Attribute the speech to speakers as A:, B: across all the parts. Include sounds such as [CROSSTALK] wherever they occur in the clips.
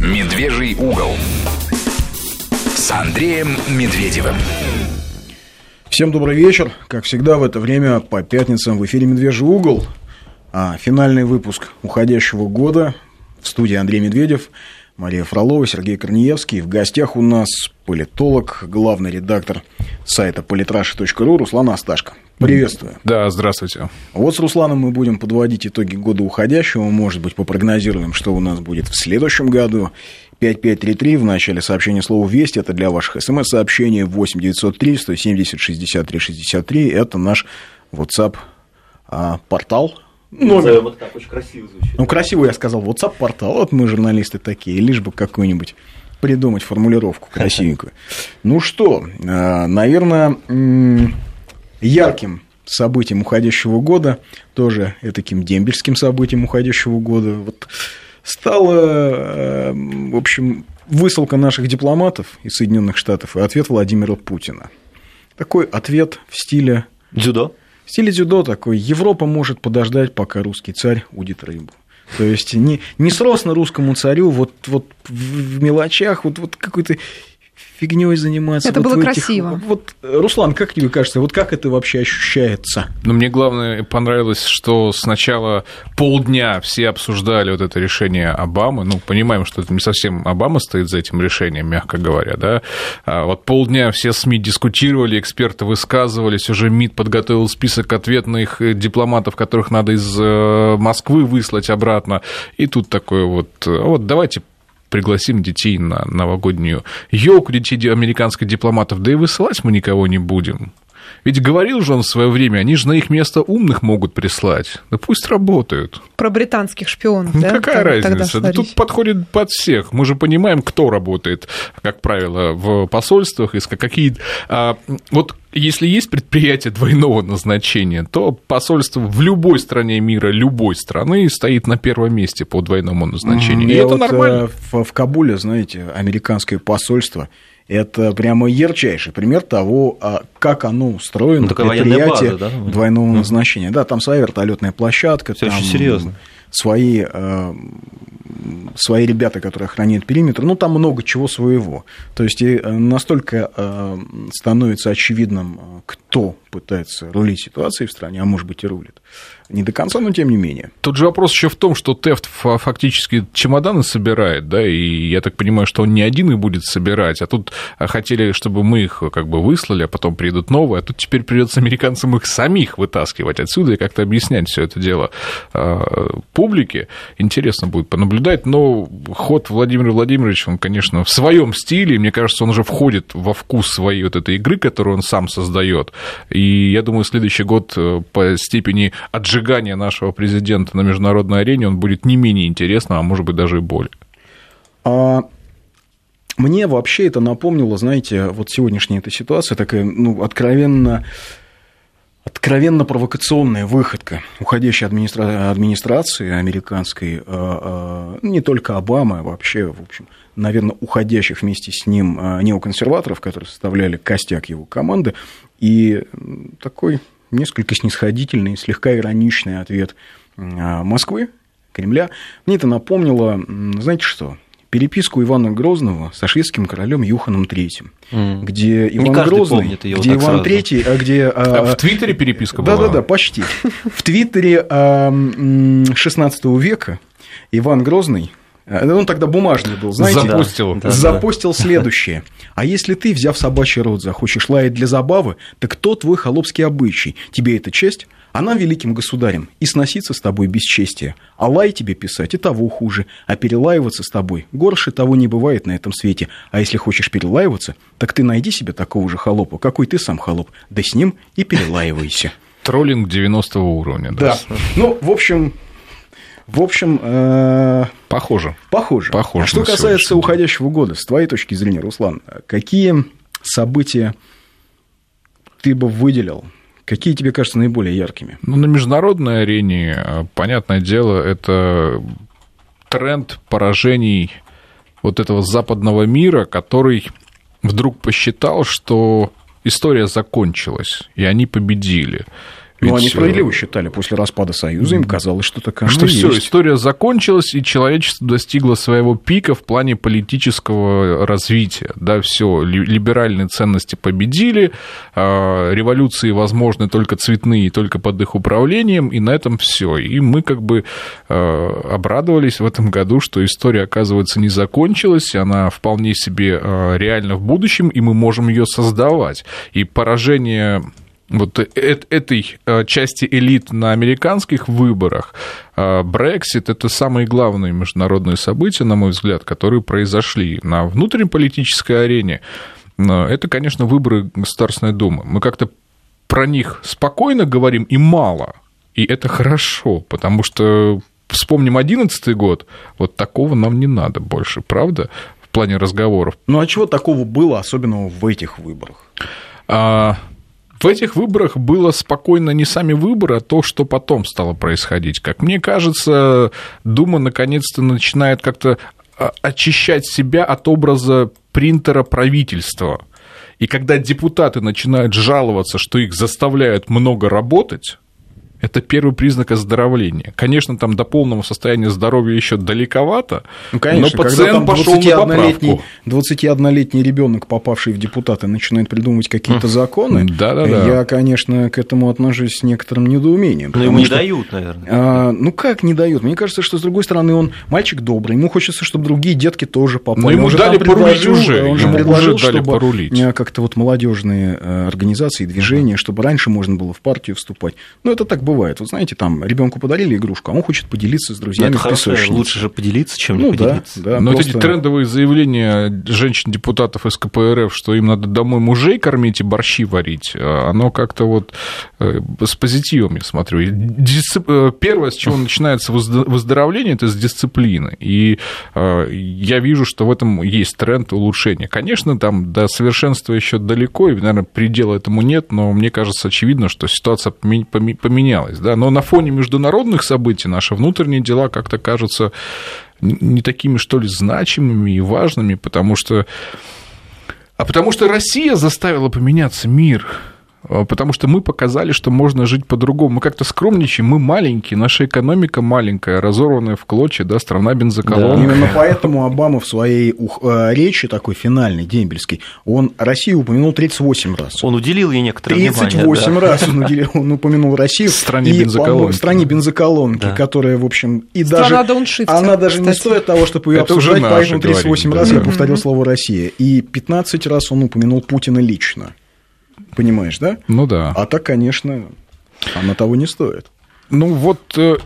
A: «Медвежий угол» с Андреем Медведевым.
B: Всем добрый вечер. Как всегда в это время по пятницам в эфире «Медвежий угол». А финальный выпуск уходящего года в студии Андрей Медведев, Мария Фролова, Сергей Корнеевский. В гостях у нас политолог, главный редактор сайта политраши.ру Руслан Асташко. Приветствую.
C: Да, здравствуйте.
B: Вот с Русланом мы будем подводить итоги года уходящего, может быть, попрогнозируем, что у нас будет в следующем году. 5533 в начале сообщения слова «Весть» это для ваших смс-сообщений 8903 170 63 63 это наш WhatsApp а, портал.
D: Номер. Вот так, очень красиво звучит.
B: Ну, красиво я сказал, WhatsApp портал, вот мы журналисты такие, лишь бы какую-нибудь придумать формулировку красивенькую. Ну что, а, наверное, ярким событием уходящего года, тоже таким дембельским событием уходящего года, вот стала, э, в общем, высылка наших дипломатов из Соединенных Штатов и ответ Владимира Путина. Такой ответ в стиле...
D: Дзюдо?
B: В стиле дзюдо такой. Европа может подождать, пока русский царь удит рыбу. То есть не, не сросно русскому царю вот, вот в мелочах, вот, вот какой-то фигней заниматься.
E: Это
B: вот
E: было
B: этих...
E: красиво.
B: Вот, Руслан, как тебе кажется, вот как это вообще ощущается?
C: Ну, мне главное понравилось, что сначала полдня все обсуждали вот это решение Обамы. Ну, понимаем, что это не совсем Обама стоит за этим решением, мягко говоря, да. А вот полдня все СМИ дискутировали, эксперты высказывались, уже МИД подготовил список ответных дипломатов, которых надо из э, Москвы выслать обратно. И тут такое вот, «А вот давайте пригласим детей на новогоднюю елку детей американских дипломатов, да и высылать мы никого не будем. Ведь говорил же он в свое время, они же на их место умных могут прислать. Да пусть работают.
E: Про британских шпионов,
C: ну,
E: да?
C: Какая разница? Да тут подходит под всех. Мы же понимаем, кто работает, как правило, в посольствах, и какие... А, вот если есть предприятие двойного назначения, то посольство в любой стране мира, любой страны стоит на первом месте по двойному назначению.
B: И, и это вот нормально. Э, в, в Кабуле, знаете, американское посольство это прямо ярчайший пример того, а, как оно устроено, ну, предприятие база, да? двойного назначения. Да, там своя вертолетная площадка.
D: Все там очень серьезно.
B: Свои, э, свои ребята, которые охраняют периметр. Ну, там много чего своего. То есть и э, настолько э, становится очевидным, кто пытается рулить ситуацией в стране, а может быть и рулит. Не до конца, но тем не менее.
C: Тут же вопрос еще в том, что Тефт фактически чемоданы собирает, да, и я так понимаю, что он не один их будет собирать, а тут хотели, чтобы мы их как бы выслали, а потом придут новые, а тут теперь придется американцам их самих вытаскивать отсюда и как-то объяснять все это дело а, публике. Интересно будет понаблюдать, но ход Владимира Владимировича, он, конечно, в своем стиле, мне кажется, он уже входит во вкус своей вот этой игры, которую он сам создает. И я думаю, следующий год э, по степени отжигания нашего президента на международной арене он будет не менее интересным, а может быть даже и более.
B: А... Мне вообще это напомнило, знаете, вот сегодняшняя эта ситуация такая, ну, откровенно откровенно провокационная выходка уходящей администра... администрации американской, а, а, не только Обамы, а вообще, в общем, наверное, уходящих вместе с ним неоконсерваторов, которые составляли костяк его команды, и такой несколько снисходительный, слегка ироничный ответ а, Москвы, Кремля. Мне это напомнило, знаете что, переписку Ивана Грозного со шведским королем Юханом III, mm. где Иван Не Грозный, где вот Иван III, а где...
C: А, в Твиттере переписка
B: была?
C: Да-да-да,
B: почти. В Твиттере XVI века Иван Грозный он тогда бумажный был, знаете.
C: Запустил.
B: Да, запустил да. следующее. А если ты, взяв собачий рот, захочешь лаять для забавы, так кто твой холопский обычай? Тебе это честь? А нам, великим государем, и сноситься с тобой бесчестие. А лай тебе писать и того хуже. А перелаиваться с тобой горше того не бывает на этом свете. А если хочешь перелаиваться, так ты найди себе такого же холопа, какой ты сам холоп. Да с ним и перелаивайся.
C: Троллинг 90 уровня.
B: Да. да. Ну, в общем, в общем... Э...
C: Похоже.
B: Похоже.
C: Похоже.
B: А что касается уходящего года, с твоей точки зрения, Руслан, какие события ты бы выделил? Какие тебе кажутся наиболее яркими?
C: Ну, на международной арене, э, понятное дело, это тренд поражений вот этого западного мира, который вдруг посчитал, что история закончилась, и они победили.
B: Ну, они
C: Ведь,
B: справедливо
C: э,
B: считали, после распада Союза им казалось, что такая
C: что все, история закончилась, и человечество достигло своего пика в плане политического развития. Да, все, либеральные ценности победили, а, революции возможны только цветные, только под их управлением, и на этом все. И мы как бы а, обрадовались в этом году, что история, оказывается, не закончилась, она вполне себе а, реальна в будущем, и мы можем ее создавать. И поражение вот этой э, части элит на американских выборах Брексит – это самые главные международные события, на мой взгляд, которые произошли на внутреннеполитической арене. Это, конечно, выборы Государственной Думы. Мы как-то про них спокойно говорим и мало, и это хорошо, потому что вспомним 2011 год, вот такого нам не надо больше, правда, в плане разговоров.
B: Ну а чего такого было, особенно в этих выборах?
C: А, в этих выборах было спокойно не сами выборы, а то, что потом стало происходить. Как мне кажется, Дума наконец-то начинает как-то а, очищать себя от образа принтера правительства. И когда депутаты начинают жаловаться, что их заставляют много работать, это первый признак оздоровления. Конечно, там до полного состояния здоровья еще далековато,
B: ну, конечно, но пациент пошел на поправку. 21-летний ребенок, попавший в депутаты, начинает придумывать какие-то законы.
C: Да, да, да.
B: Я, конечно, к этому отношусь с некоторым недоумением.
D: Но ему не что, дают, наверное.
B: А, ну как не дают? Мне кажется, что с другой стороны он мальчик добрый, ему хочется, чтобы другие детки тоже попали. Но
C: ему
B: он
C: дали порулить уже.
B: Он же предложил, уже дали чтобы как-то вот молодежные э, организации, движения, чтобы раньше можно было в партию вступать. Ну это так бывает. Вы знаете, там ребенку подарили игрушку, а он хочет поделиться с друзьями.
D: Это хорошо, лучше же поделиться, чем
B: ну,
D: не поделиться.
B: Да, да,
C: Но просто... эти трендовые заявления женщин-депутатов из КПРФ, что им надо домой мужей кормить и борщи варить, а оно как-то вот э, с позитивом, я смотрю. Дисцип... Э, первое, с чего [LAUGHS] начинается выздоровление, это с дисциплины. И э, я вижу, что в этом есть тренд улучшения. Конечно, там до совершенства еще далеко, и, наверное, предела этому нет, но мне кажется очевидно, что ситуация поменялась. Да? Но на фоне международных событий наши внутренние дела как-то кажутся не такими, что ли, значимыми и важными, потому что... А потому что Россия заставила поменяться мир. А, потому что мы показали, что можно жить по-другому. Мы как-то скромничаем, мы маленькие, наша экономика маленькая, разорванная в клочья, да, страна бензоколонка.
B: Да. Именно поэтому Обама в своей э, речи, такой финальной, дембельской, он Россию упомянул 38 раз.
D: Он уделил ей некоторое
B: 38
D: внимание.
B: 38 раз он, уделил, он упомянул Россию. В
C: стране бензоколонки.
B: В стране бензоколонки, да. которая, в общем, и
E: Страна
B: даже... Она даже кстати. не стоит того, чтобы ее
C: Это
B: обсуждать, поэтому 38
C: говорим,
B: раз
C: да.
B: я повторил слово «Россия». И 15 раз он упомянул Путина лично. Понимаешь, да?
C: Ну да.
B: А так, конечно, она того не стоит.
C: Ну вот э,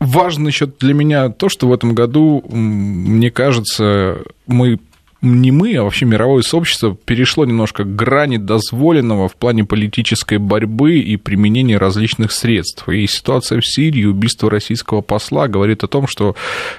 C: важно еще для меня то, что в этом году, мне кажется, мы не мы, а вообще мировое сообщество перешло немножко к грани дозволенного в плане политической борьбы и применения различных средств. И ситуация в Сирии, убийство российского посла говорит о том, что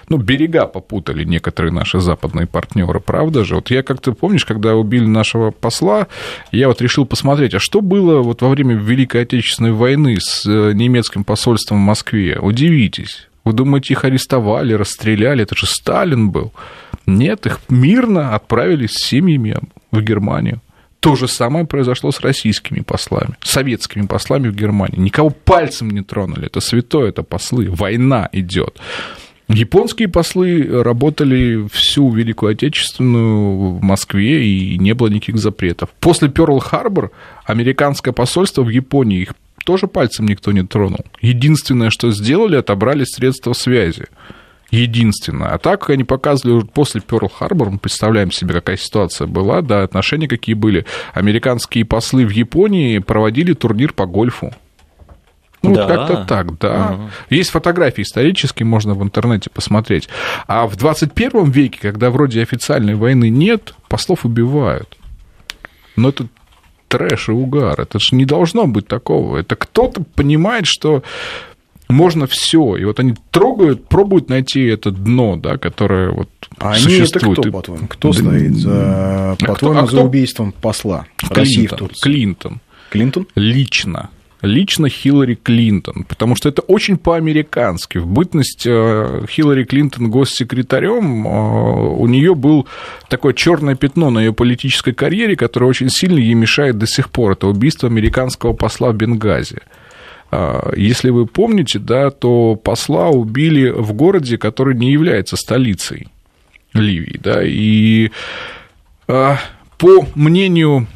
C: ну, берега попутали некоторые наши западные партнеры, правда же? Вот я как-то, помнишь, когда убили нашего посла, я вот решил посмотреть, а что было вот во время Великой Отечественной войны с э, немецким посольством в Москве? Удивитесь. Вы думаете, их арестовали, расстреляли? Это же Сталин был. Нет, их мирно отправили с семьями в Германию. То же самое произошло с российскими послами, советскими послами в Германии. Никого пальцем не тронули. Это святое, это послы. Война идет. Японские послы работали всю Великую Отечественную в Москве, и не было никаких запретов. После Пёрл-Харбор американское посольство в Японии их тоже пальцем никто не тронул. Единственное, что сделали, отобрали средства связи. Единственное. А так, они показывали уже после Пёрл-Харбор, мы представляем себе, какая ситуация была, да, отношения какие были. Американские послы в Японии проводили турнир по гольфу. Ну, да. как-то так, да. Угу. Есть фотографии исторические, можно в интернете посмотреть. А в 21 веке, когда вроде официальной войны нет, послов убивают. Но это трэш и угар. Это же не должно быть такого. Это кто-то понимает, что можно все. И вот они трогают, пробуют найти это дно, да, которое вот
B: а
C: существует.
B: они это кто, по-твоему? Кто да... стоит за, по-твоему, а кто, а за убийством посла
C: Клинтон, России в Турции? Клинтон.
B: Клинтон?
C: Лично лично Хиллари Клинтон, потому что это очень по-американски. В бытность э, Хиллари Клинтон госсекретарем э, у нее был такое черное пятно на ее политической карьере, которое очень сильно ей мешает до сих пор. Это убийство американского посла в Бенгази. А, Если вы помните, да, то посла убили в городе, который не является столицей Ливии, да, и а, по мнению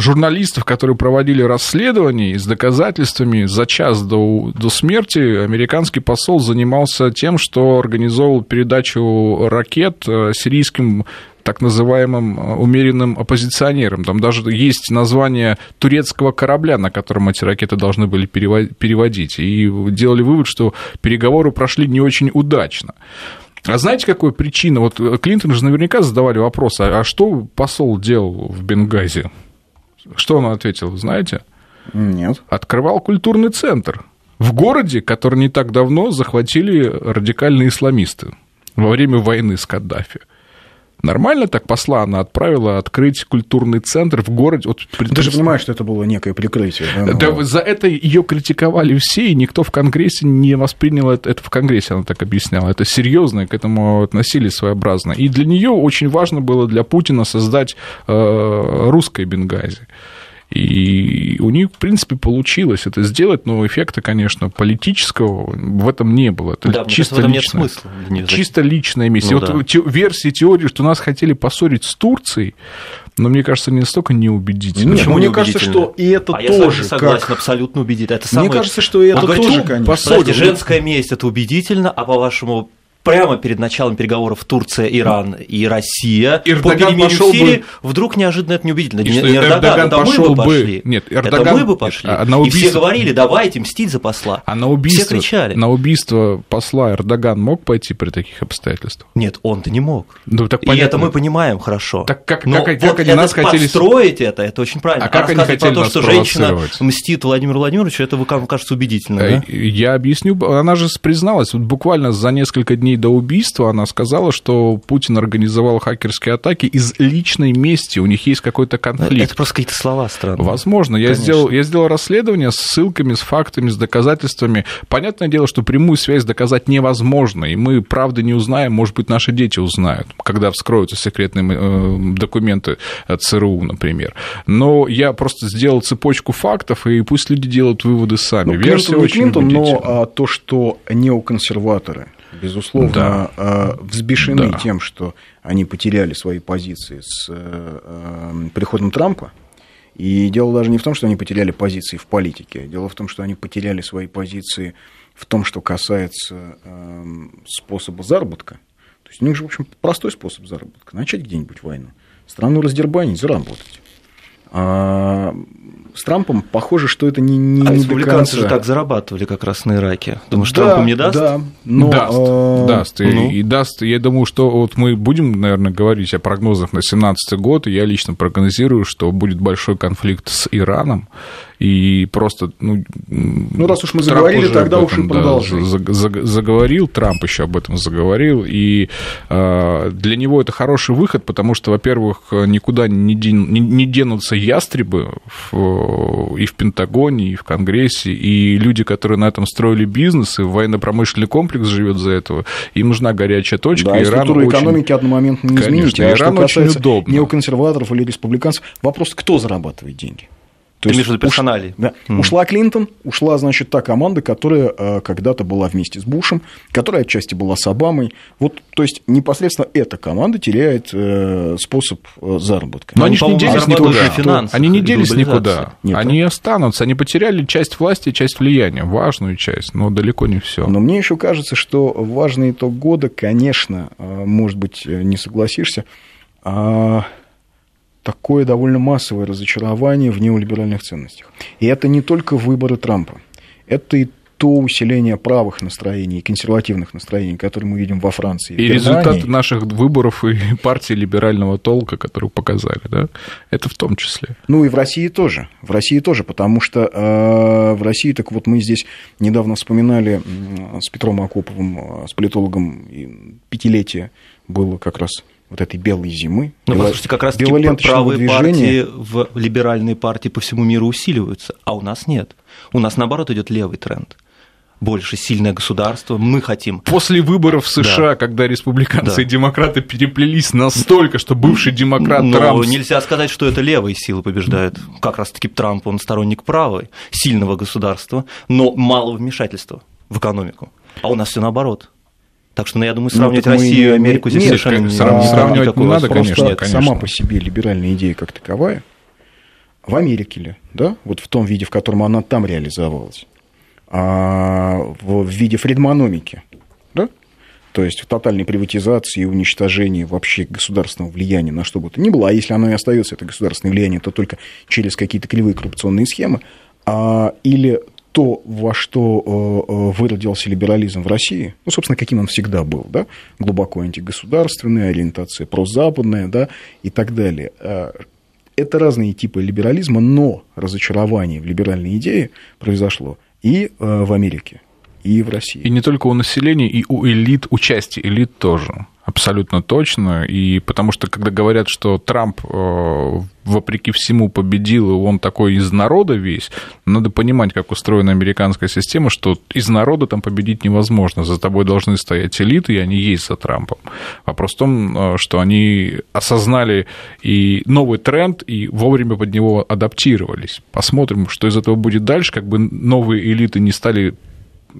C: журналистов, которые проводили расследование с доказательствами за час до, до смерти, американский посол занимался тем, что организовал передачу ракет э, сирийским так называемым э, умеренным оппозиционерам. Там даже есть название турецкого корабля, на котором эти ракеты должны были перево- переводить. И делали вывод, что переговоры прошли не очень удачно. А знаете, какая причина? Вот Клинтон же наверняка задавали вопрос, а, а что посол делал в Бенгази? Что он ответил, знаете?
B: Нет.
C: Открывал культурный центр в городе, который не так давно захватили радикальные исламисты во время войны с Каддафи. Нормально так посла она отправила открыть культурный центр в городе. Вот,
B: Ну, Ты же понимаешь, что это было некое прикрытие. да, ну,
C: да, за это ее критиковали все, и никто в Конгрессе не воспринял это, это в Конгрессе, она так объясняла. Это серьезно, к этому относились своеобразно. И для нее очень важно было для Путина создать э, русское Бенгази. И у них, в принципе, получилось это сделать, но эффекта, конечно, политического в этом не было. Это
D: Да, мне
C: чисто
D: кажется, этом нет
C: личное.
D: смысла.
C: Чисто личная миссия.
D: Ну
C: вот
D: да.
C: те- версии теории, что нас хотели поссорить с Турцией, но мне кажется, не настолько неубедительно.
B: Нет,
D: Почему
B: мне
D: неубедительно?
B: кажется, что и это
D: а я с
B: тоже
D: не согласен,
B: как-
D: абсолютно убедительно. Это
B: Мне
D: самое...
B: кажется, что и это
D: говорите,
B: тоже,
D: ну,
B: конечно.
D: Подождите, женская месть это убедительно, а по-вашему прямо перед началом переговоров Турция, Иран и Россия по
C: Эрдоган
D: перемирию
C: пошел
D: в Сирии,
C: бы-
D: вдруг неожиданно это неубедительно.
C: И
D: Не, не Эрдоган,
C: Эрдоган
D: это мы
C: пошел
D: бы
C: бы-
D: пошли.
C: Нет,
D: это
C: Эрдоган-
D: мы бы пошли.
C: а на
D: И
C: убийство-
D: все говорили, давайте мстить за посла.
C: А на убийство,
D: Все кричали.
C: на убийство посла Эрдоган мог пойти при таких обстоятельствах?
D: Нет, он-то не мог.
C: Ну, так
D: И
C: понятно.
D: это мы понимаем хорошо.
C: Так как-
D: Но
C: как-
D: вот
C: как они
D: это
C: нас хотели-
D: подстроить это, это очень правильно.
C: А как они хотели
D: про то, что женщина мстит Владимиру Владимировичу, это вам кажется убедительно, да?
C: Э, Я объясню. Она же призналась, вот буквально за несколько дней до убийства она сказала, что Путин организовал хакерские атаки из личной мести. У них есть какой-то конфликт.
D: Это просто какие-то слова странные.
C: Возможно. Я
D: Конечно.
C: сделал, я сделал расследование с ссылками, с фактами, с доказательствами. Понятное дело, что прямую связь доказать невозможно, и мы правды не узнаем, может быть, наши дети узнают, когда вскроются секретные э, документы от ЦРУ, например. Но я просто сделал цепочку фактов, и пусть люди делают выводы сами.
B: Ну,
C: Версия
B: Клинтон
C: очень
B: Клинтон, но а, то, что неоконсерваторы, безусловно,
C: Да.
B: а, взбешены
C: Да.
B: тем, что они потеряли свои позиции с э, э, приходом Трампа. И дело даже не в том, что они потеряли позиции в политике. Дело в том, что они потеряли свои позиции в том, что касается э, способа заработка. То есть у них же, в общем, простой способ заработка. Начать где-нибудь войну, страну раздербанить, заработать. А с Трампом похоже, что это не, не,
D: А
B: не до
D: республиканцы же так зарабатывали как раз на Ираке. Думаешь,
B: Да,
D: Трампу не даст?
B: Да, но,
C: даст,
B: э,
C: даст, и,
D: ну.
C: и даст. Я думаю, что вот мы будем, наверное, говорить о прогнозах на 2017 год, и я лично прогнозирую, что будет большой конфликт с Ираном, и просто, ну...
B: Ну, раз уж мы
C: Трамп
B: заговорили, тогда уж и
C: да, за- заговорил, Трамп еще об этом заговорил, и э, для него это хороший выход, потому что, во-первых, никуда не, ден- не- не денутся ястребы в- и в Пентагоне, и в Конгрессе, и люди, которые на этом строили бизнес, и военно-промышленный комплекс живет за этого, им нужна горячая точка,
B: Да, и структуру
C: очень-
B: экономики одномоментно не
C: Конечно,
B: изменить. А
C: Иран
B: что
C: очень
B: касается
C: удобно.
B: неоконсерваторов или республиканцев, вопрос, кто зарабатывает деньги?
D: Ты имеешь в виду персоналей?
B: Да.
D: Мгм.
B: Ушла Клинтон, ушла, значит, та команда, которая э, когда-то была вместе с Бушем, которая отчасти была с Обамой. Вот, то есть, непосредственно эта команда теряет э, способ э, заработка.
C: Но
D: они,
C: они же не делись никуда.
D: на финансах
C: Они не делись никуда.
B: Нет,
C: они останутся. Они потеряли часть власти, часть влияния, важную часть, но далеко не все.
B: Но мне еще кажется, что важный итог года, конечно, может быть, не согласишься, а такое довольно массовое разочарование в неолиберальных ценностях. И это не только выборы Трампа, это и то усиление правых настроений консервативных настроений, которые мы видим во Франции.
C: И результаты наших выборов и [LAUGHS] партии либерального толка, которую показали, да, это в том числе.
B: Ну и в России тоже. В России тоже, потому что э, в России, так вот мы здесь недавно вспоминали с Петром Акоповым, э, с политологом, пятилетие было как раз вот этой белой зимы.
D: Ну,
B: бело-
D: послушайте, как раз правые
B: движения.
D: партии в либеральные партии по всему миру усиливаются, а у нас нет. У нас, наоборот, идет левый тренд. больше сильное государство, мы хотим.
C: После выборов в США, да. когда республиканцы да. и демократы переплелись настолько, что бывший демократ
D: Но
C: Трамп...
D: нельзя сказать, что это левые силы побеждают. Как раз-таки Трамп, он сторонник правой, сильного государства, но малого вмешательства в экономику. А у нас все наоборот. Так что, ну, я думаю, сравнивать ну, Россию и Америку здесь нет, совершенно не
C: сравнивать не надо, конечно,
B: нет, конечно. Сама по себе либеральная идея как таковая, в Америке ли, да, вот в том виде, в котором она там реализовалась, а в виде фридманомики, да, то есть в тотальной приватизации и уничтожении вообще государственного влияния на что бы то ни было, а если оно и остается, это государственное влияние, то только через какие-то кривые коррупционные схемы, а, или то, во что э, э, выродился либерализм в России, ну, собственно, каким он всегда был, да, глубоко антигосударственная, ориентация прозападная, да, и так далее. А, это разные типы либерализма, но разочарование в либеральной идее произошло и э, в Америке, и в России.
C: И не только у населения, и у элит, у части элит тоже. Абсолютно точно. И потому что, когда говорят, что Трамп, э, вопреки всему, победил, и он такой из народа весь, надо понимать, как устроена американская система, что из народа там победить невозможно. За тобой должны стоять элиты, и они есть за Трампом. Вопрос в том, э, что они осознали и новый тренд, и вовремя под него адаптировались. Посмотрим, что из этого будет дальше, как бы новые элиты не стали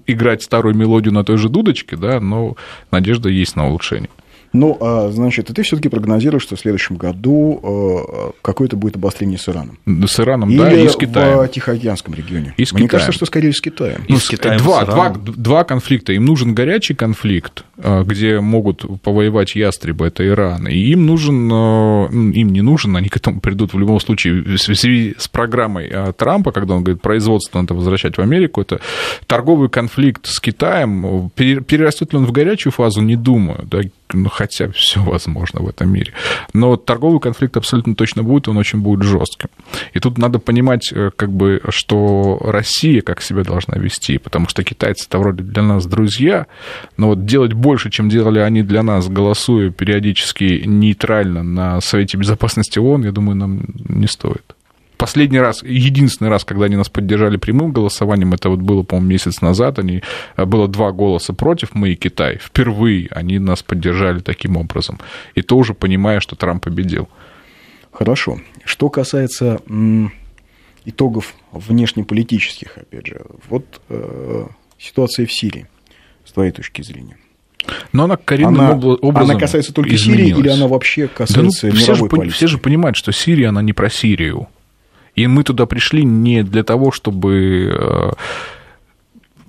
C: играть старую мелодию на той же дудочке, да, но надежда есть на улучшение.
B: Ну, а, значит, ты все-таки прогнозируешь, что в следующем году а, какое-то будет обострение с Ираном.
C: С Ираном,
B: Или
C: да, и с Китаем.
B: в Тихоокеанском регионе.
C: И с
B: Мне
C: Китаем.
B: кажется, что скорее с Китаем.
C: И с Китаем два, с два, два конфликта. Им нужен горячий конфликт, а, где могут повоевать ястребы, это Иран. И им нужен, им не нужен, они к этому придут в любом случае в связи с программой Трампа, когда он говорит, производство надо возвращать в Америку, это торговый конфликт с Китаем. Перерастет ли он в горячую фазу, не думаю. Да? Хотя все возможно в этом мире. Но торговый конфликт абсолютно точно будет, он очень будет жестким. И тут надо понимать, э, как бы, что Россия как себя должна вести, потому что китайцы это вроде для нас друзья, но вот делать больше, чем делали они для нас, голосуя периодически нейтрально на Совете Безопасности ООН, я думаю, нам не стоит. Последний раз, единственный раз, когда они нас поддержали прямым голосованием, это вот было, по-моему, месяц назад, они, э, было два голоса против, мы и Китай. Впервые они нас поддержали таким образом. И тоже понимая, что Трамп победил.
B: Хорошо. Что касается итогов внешнеполитических, опять же, вот э, ситуация в Сирии, с твоей точки зрения.
C: Но она коренным
B: она,
C: образом
B: Она касается только изменилась. Сирии или она вообще касается да, ну,
C: мировой
B: все же, политики?
C: Все же понимают, что Сирия, она не про Сирию. И мы туда пришли не для того, чтобы э,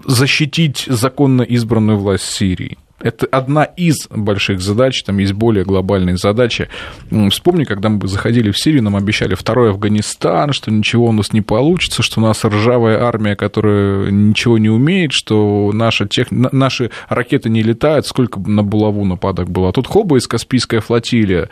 C: защитить законно избранную власть Сирии. Это одна из больших задач, там есть более глобальные задачи. Вспомни, когда мы заходили в Сирию, нам обещали второй Афганистан, что ничего у нас не получится, что у нас ржавая армия, которая ничего не умеет, что наша тех... наши ракеты не летают, сколько на булаву нападок было. А тут хоба из Каспийская флотилия,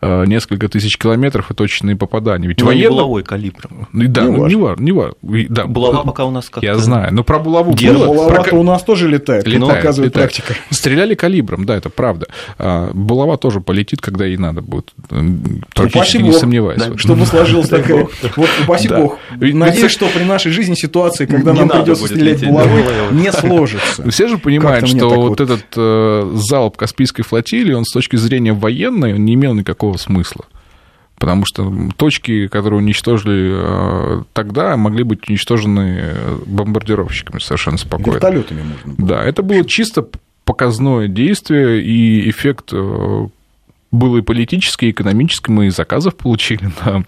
C: э, несколько тысяч километров и точные попадания. Ведь
D: ну, военно... булавой калибром.
C: Да, не, ну, не важно. Не важно. Да.
D: Булава пока у нас как
C: Я знаю, но про булаву
B: было. Булава про... у нас тоже летает, летает показывает
C: летает.
B: практика.
C: Стреляли калибром, да, это правда. А булава тоже полетит, когда ей надо будет.
B: Практически не сомневаюсь. Да, чтобы [LAUGHS] сложилось такое. Вот, упаси бог. Надеюсь, что при нашей жизни ситуации, когда нам придется стрелять булавой, не сложится.
C: Все же понимают, что вот этот э, залп Каспийской флотилии, он с точки зрения военной не имел никакого смысла потому что точки, которые уничтожили э, тогда, могли быть уничтожены бомбардировщиками совершенно спокойно.
B: Вертолетами можно
C: было. Да, это было чисто показное действие, и эффект э, был и политический, и экономический. Мы и заказов получили [LAUGHS] на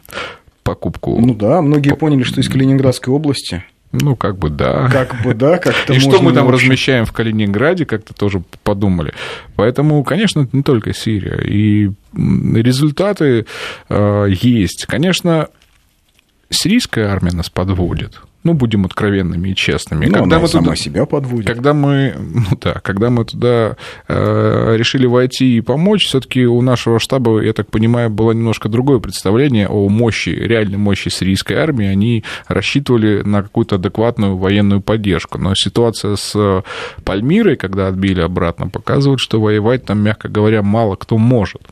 C: покупку.
B: Ну да, многие поняли, что из Калининградской области
C: ну, как бы да.
B: Как бы да, как-то
C: И что мы там размещаем в Калининграде, как-то тоже подумали. Поэтому, конечно, это не только Сирия. И результаты э, есть. Конечно, сирийская армия нас подводит ну, будем откровенными и честными.
B: Ну,
C: когда мы
B: сама
C: туда,
B: себя подводит.
C: Когда мы, [LAUGHS] ну да, когда мы туда э, решили войти и помочь, все-таки у нашего штаба, я так понимаю, было немножко другое представление о мощи, реальной мощи сирийской армии. Они рассчитывали на какую-то адекватную военную поддержку. Но ситуация с Пальмирой, когда отбили обратно, показывает, что воевать там, мягко говоря, мало кто может.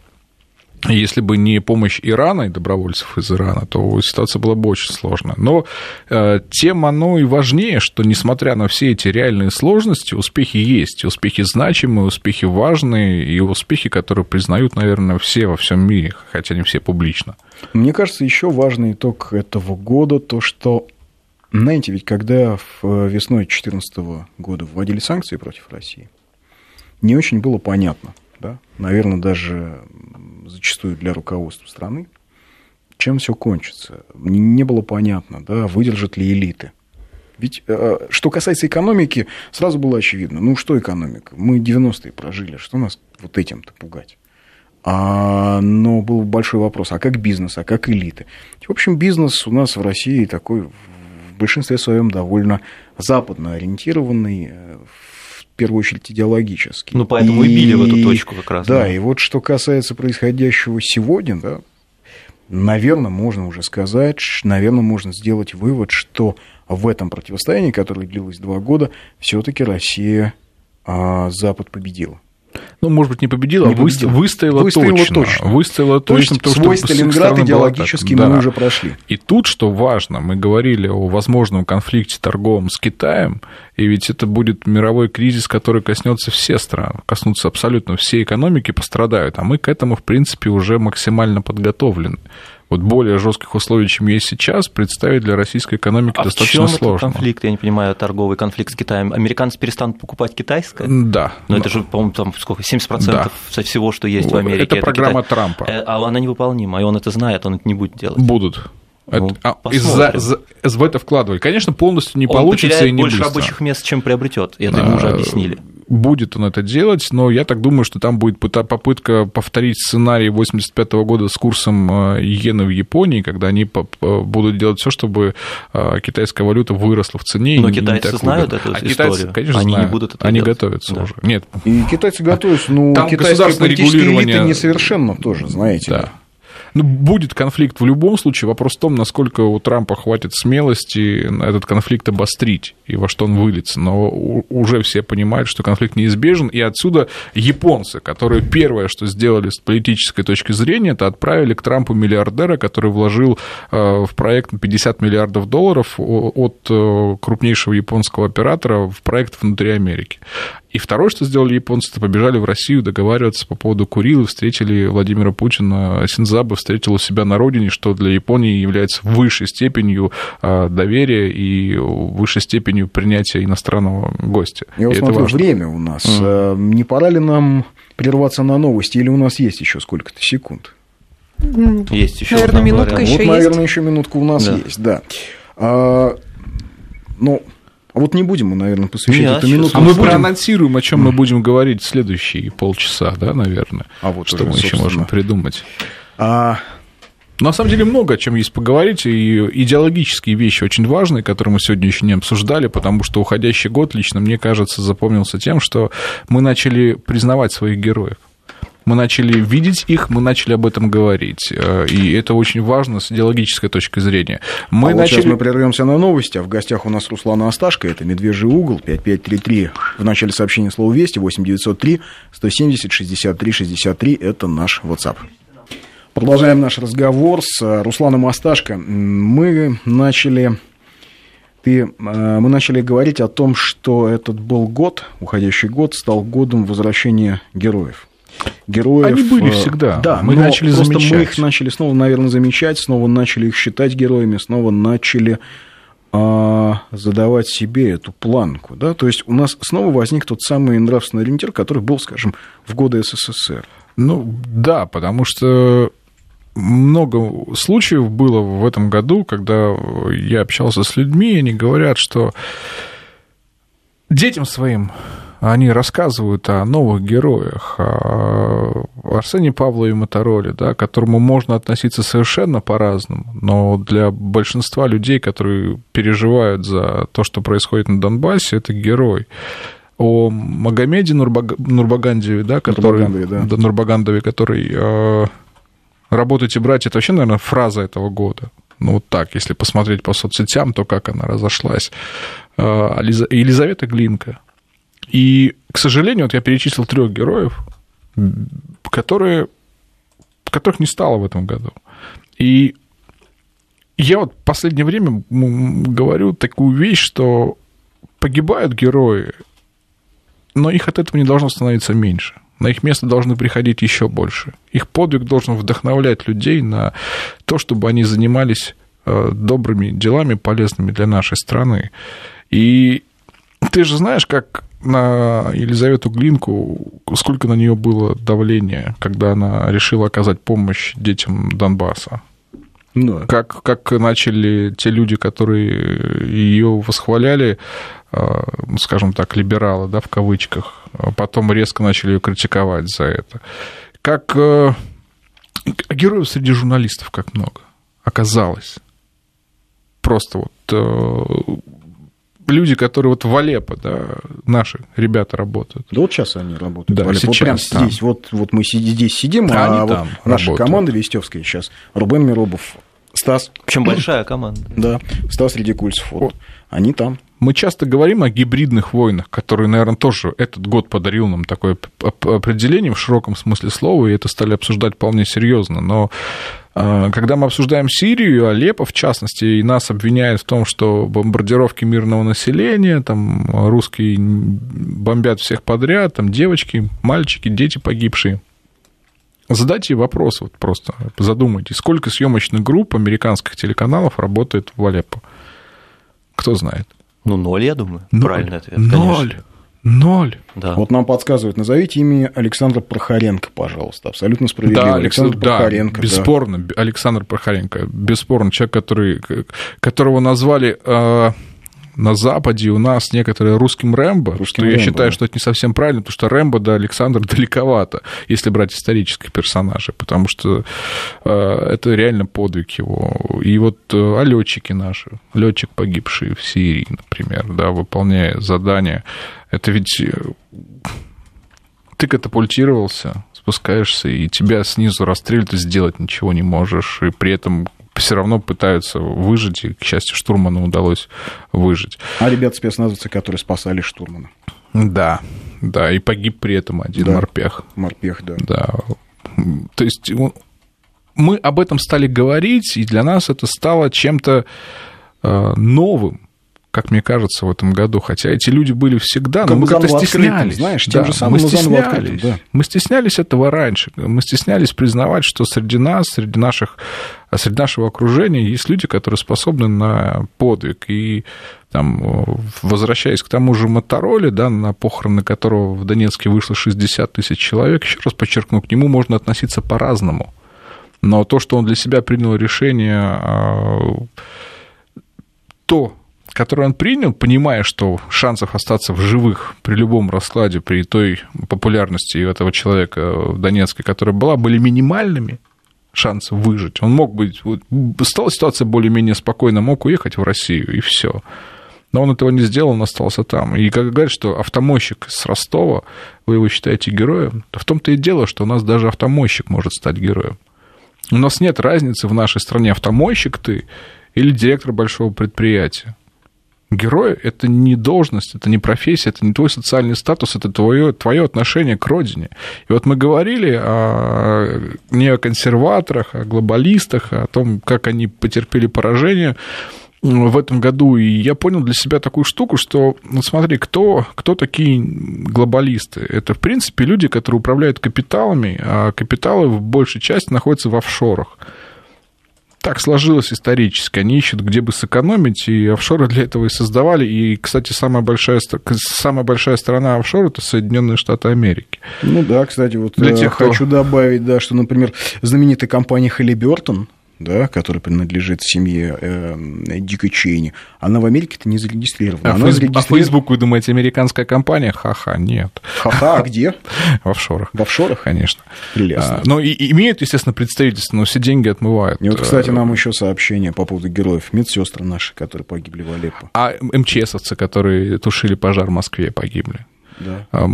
C: Если бы не помощь Ирана и добровольцев из Ирана, то ситуация была бы очень сложная. Но э, тем оно и важнее, что несмотря на все эти реальные сложности, успехи есть. Успехи значимые, успехи важные, и успехи, которые признают, наверное, все во всем мире, хотя не все публично.
B: Мне кажется, еще важный итог этого года то, что, знаете, ведь когда в весной 2014 года вводили санкции против России, не очень было понятно, да, наверное, даже зачастую для руководства страны, чем все кончится. Не было понятно, да, выдержат ли элиты. Ведь э, что касается экономики, сразу было очевидно. Ну, что экономика? Мы 90-е прожили, что нас вот этим-то пугать? А, но был большой вопрос, а как бизнес, а как элиты? В общем, бизнес у нас в России такой в большинстве своем довольно западно ориентированный, э, первую очередь идеологически.
D: Ну, поэтому и, и били в эту точку как раз.
B: Да, да, и вот что касается происходящего сегодня, да, наверное, можно уже сказать, наверное, можно сделать вывод, что в этом противостоянии, которое длилось два года, все-таки Россия а, Запад победила
C: ну, может быть, не победила, не а победила. выстояла,
B: выстояла
C: точно.
B: точно.
C: Выстояла
B: То точно.
C: То
B: есть свой Сталинград идеологически мы да. уже прошли.
C: И тут, что важно, мы говорили о возможном конфликте торговом с Китаем, и ведь это будет мировой кризис, который коснется все страны, коснутся абсолютно все экономики, пострадают, а мы к этому, в принципе, уже максимально подготовлены вот более жестких условий, чем есть сейчас, представить для российской экономики
D: а
C: достаточно
D: в чем
C: сложно.
D: Этот конфликт, я не понимаю, торговый конфликт с Китаем. Американцы перестанут покупать китайское?
C: Да.
D: Но это же, по-моему, там сколько, 70% да. со всего, что есть в Америке.
C: Это, это программа Китай. Трампа.
D: Э, а она невыполнима, и он это знает, он это не будет делать.
C: Будут. Ну, а, из-за, в это вкладывать. Конечно, полностью не
D: он
C: получится и не
D: больше
C: быстро.
D: рабочих мест, чем приобретет. Это а, ему уже объяснили
C: будет он это делать, но я так думаю, что там будет попытка повторить сценарий 85 года с курсом э, иены в Японии, когда они будут делать все, чтобы э, китайская валюта выросла в цене.
D: Но китайцы знают эту а историю. Китайцы,
C: конечно,
D: они
C: знают.
D: не будут это
C: Они
D: делать.
C: готовятся
D: да.
C: уже. Нет.
B: И китайцы готовятся, ну,
C: там
B: китайские политические регулирование... элиты несовершенно тоже, знаете.
C: Да. Ну, будет конфликт в любом случае. Вопрос в том, насколько у Трампа хватит смелости этот конфликт обострить и во что он выльется. Но уже все понимают, что конфликт неизбежен. И отсюда японцы, которые первое, что сделали с политической точки зрения, это отправили к Трампу миллиардера, который вложил э, в проект 50 миллиардов долларов от э, крупнейшего японского оператора в проект внутри Америки. И второе, что сделали японцы, это побежали в Россию договариваться по поводу Курилы, встретили Владимира Путина, Синзабы встретил у себя на родине, что для Японии является высшей степенью а, доверия и высшей степенью принятия иностранного гостя.
B: Я вот смотрю, важно. время у нас. Mm. Не пора ли нам прерваться на новости, или у нас есть еще сколько-то секунд?
D: Есть еще.
E: Наверное, минутка еще
B: вот,
E: есть.
B: наверное, еще минутка у нас да. есть, да. А, ну, а вот не будем мы, наверное, посвящать Нет, эту минуту.
C: А мы будем... проанонсируем, о чем мы будем говорить следующие полчаса, да, наверное.
B: А вот
C: что
B: уже,
C: мы еще можем придумать.
B: А...
C: На самом деле много о чем есть поговорить, и идеологические вещи очень важные, которые мы сегодня еще не обсуждали, потому что уходящий год лично, мне кажется, запомнился тем, что мы начали признавать своих героев мы начали видеть их, мы начали об этом говорить. Э, и это очень важно с идеологической точки зрения.
B: Мы а начали... вот сейчас мы прервемся на новости. А в гостях у нас Руслана Асташко. Это «Медвежий угол», 5533. В начале сообщения слово «Вести», 8903 170 63 63. Это наш WhatsApp. Продолжаем наш разговор с Русланом Асташко. Мы начали ты, э, мы начали говорить о том, что этот был год, уходящий год, стал годом возвращения героев героев.
C: Они были всегда.
B: Да, мы начали просто замечать. мы их начали снова, наверное, замечать, снова начали их считать героями, снова начали а, задавать себе эту планку. Да? То есть у нас снова возник тот самый нравственный ориентир, который был, скажем, в годы СССР.
C: Ну да, потому что много случаев было в этом году, когда я общался с людьми, и они говорят, что детям своим они рассказывают о новых героях, о Арсении Павлове Мотороле, да, к которому можно относиться совершенно по-разному, но для большинства людей, которые переживают за то, что происходит на Донбассе, это герой о Магомеде Нурбаг... Нурбагандеве, да, который,
B: Нурбагандове, да.
C: Нурбагандове, который э, «Работайте, братья» — это вообще, наверное, фраза этого года. Ну, вот так, если посмотреть по соцсетям, то как она разошлась. Э, Елизавета Глинка, и, к сожалению, вот я перечислил трех героев, которые которых не стало в этом году. И я вот в последнее время говорю такую вещь, что погибают герои, но их от этого не должно становиться меньше. На их место должны приходить еще больше. Их подвиг должен вдохновлять людей на то, чтобы они занимались э, добрыми делами, полезными для нашей страны. И ты же знаешь, как на Елизавету Глинку, сколько на нее было давления, когда она решила оказать помощь детям Донбасса. Да. Как, как начали те люди, которые ее восхваляли, скажем так, либералы, да, в кавычках, а потом резко начали ее критиковать за это. Как э, героев среди журналистов как много оказалось. Просто вот э, люди, которые вот в Алеппо, да, наши ребята работают.
B: Да вот сейчас они работают да, в Алеппо. Вот прямо там. здесь, вот, вот мы здесь сидим, а, а вот наша команда Вестевская сейчас, Рубен Миробов, Стас.
D: Причем большая команда.
B: Да, Стас Редикульцев. Вот. Они там.
C: Мы часто говорим о гибридных войнах, которые, наверное, тоже этот год подарил нам такое определение в широком смысле слова, и это стали обсуждать вполне серьезно. Но а, когда мы обсуждаем Сирию, Алеппо, в частности, и нас обвиняют в том, что бомбардировки мирного населения, там русские бомбят всех подряд, там девочки, мальчики, дети погибшие. Задайте вопрос, вот просто задумайтесь, сколько съемочных групп американских телеканалов работает в Алеппо? Кто знает?
D: Ну, ноль, я думаю.
C: Ноль. Правильный ответ. Ноль. Конечно. Ноль.
B: Да. Вот нам подсказывают, назовите имя Александра Прохоренко, пожалуйста. Абсолютно справедливо. Да,
C: Александр да, Прохоренко. Бесспорно, да. Александр Прохоренко. Бесспорно, человек, который, которого назвали э, на Западе у нас некоторые русским Рэмбо, русским что Рэмбо, я считаю, да. что это не совсем правильно, потому что Рэмбо до Александра [LAUGHS] далековато, если брать исторических персонажей, потому что э, это реально подвиг его. И вот э, а летчики наши, летчик погибший в Сирии, например, да, выполняя задание, это ведь э, ты катапультировался, спускаешься, и тебя снизу расстреливают, и сделать ничего не можешь, и при этом все равно пытаются выжить, и, к счастью, штурману удалось выжить.
B: А ребята спецназовцы, которые спасали штурмана.
C: Да, да, и погиб при этом один да, морпех.
B: Морпех, да.
C: Да. То есть мы об этом стали говорить, и для нас это стало чем-то э, новым как мне кажется, в этом году. Хотя эти люди были всегда, но мы как-то стеснялись.
B: Знаешь, тем да, же самым
C: мы стеснялись. Да. Мы стеснялись этого раньше. Мы стеснялись признавать, что среди нас, среди, наших, среди нашего окружения есть люди, которые способны на подвиг. И там, возвращаясь к тому же Мотороле, да, на похороны которого в Донецке вышло 60 тысяч человек, еще раз подчеркну, к нему можно относиться по-разному. Но то, что он для себя принял решение, а, то, который он принял, понимая, что шансов остаться в живых при любом раскладе, при той популярности этого человека в Донецке, которая была, были минимальными, шансы выжить. Он мог быть... Стала ситуация более-менее спокойно, мог уехать в Россию, и все. Но он этого не сделал, он остался там. И как говорят, что автомойщик с Ростова, вы его считаете героем, то в том-то и дело, что у нас даже автомойщик может стать героем. У нас нет разницы в нашей стране, автомойщик ты или директор большого предприятия. Герой – это не должность, это не профессия, это не твой социальный статус, это твое, твое отношение к родине. И вот мы говорили о, не о консерваторах, а о глобалистах, о том, как они потерпели поражение в этом году, и я понял для себя такую штуку, что, ну смотри, кто, кто такие глобалисты? Это, в принципе, люди, которые управляют капиталами, а капиталы в большей части находятся в офшорах так сложилось исторически. Они ищут, где бы сэкономить, и офшоры для этого и создавали. И, кстати, самая большая, самая большая страна офшора – это Соединенные Штаты Америки.
B: Ну да, кстати, вот для тех, хочу кто... добавить, да, что, например, знаменитая компания Halliburton – да, которая принадлежит семье э, Дика Чейни, она в Америке-то не зарегистрирована.
C: А, она фейсбук, зарегистрирована... а Facebook, вы думаете, американская компания? Ха-ха, нет.
B: Ха-ха, а где? [LAUGHS]
C: В офшорах.
B: В офшорах?
C: Конечно.
B: Прелестно.
C: А, но и, имеют, естественно, представительство, но все деньги отмывают.
B: И вот, кстати, нам еще сообщение по поводу героев. Медсестры наши, которые погибли в Алеппо.
C: А МЧСовцы, которые тушили пожар в Москве, погибли.
B: Да.
C: А,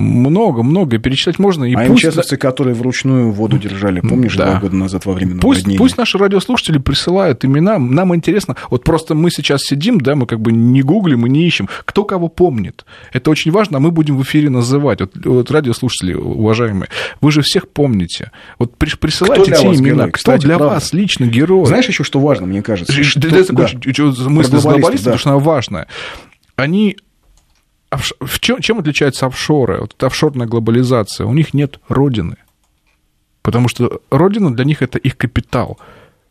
C: перечислять можно. И
B: а
C: пусть...
B: МЧСовцы, которые вручную воду держали, помнишь,
C: Да.
B: два года назад во время
C: Пусть,
B: наводнения?
C: пусть наши радиослушатели присылают имена, нам интересно. Вот просто мы сейчас сидим, да, мы как бы не гуглим и не ищем, кто кого помнит. Это очень важно, а мы будем в эфире называть. Вот, вот радиослушатели, уважаемые, вы же всех помните. Вот при- присылайте
B: Кто
C: те
B: вас
C: имена,
B: герой?
C: кто
B: Кстати,
C: для
B: правда.
C: вас лично герой.
B: Знаешь еще, что важно, мне кажется? Что- да.
C: мысль глобалистом,
B: да.
C: потому что она важная. Они в чем, чем отличаются офшоры? Вот эта офшорная глобализация. У них нет родины. Потому что родина для них это их капитал,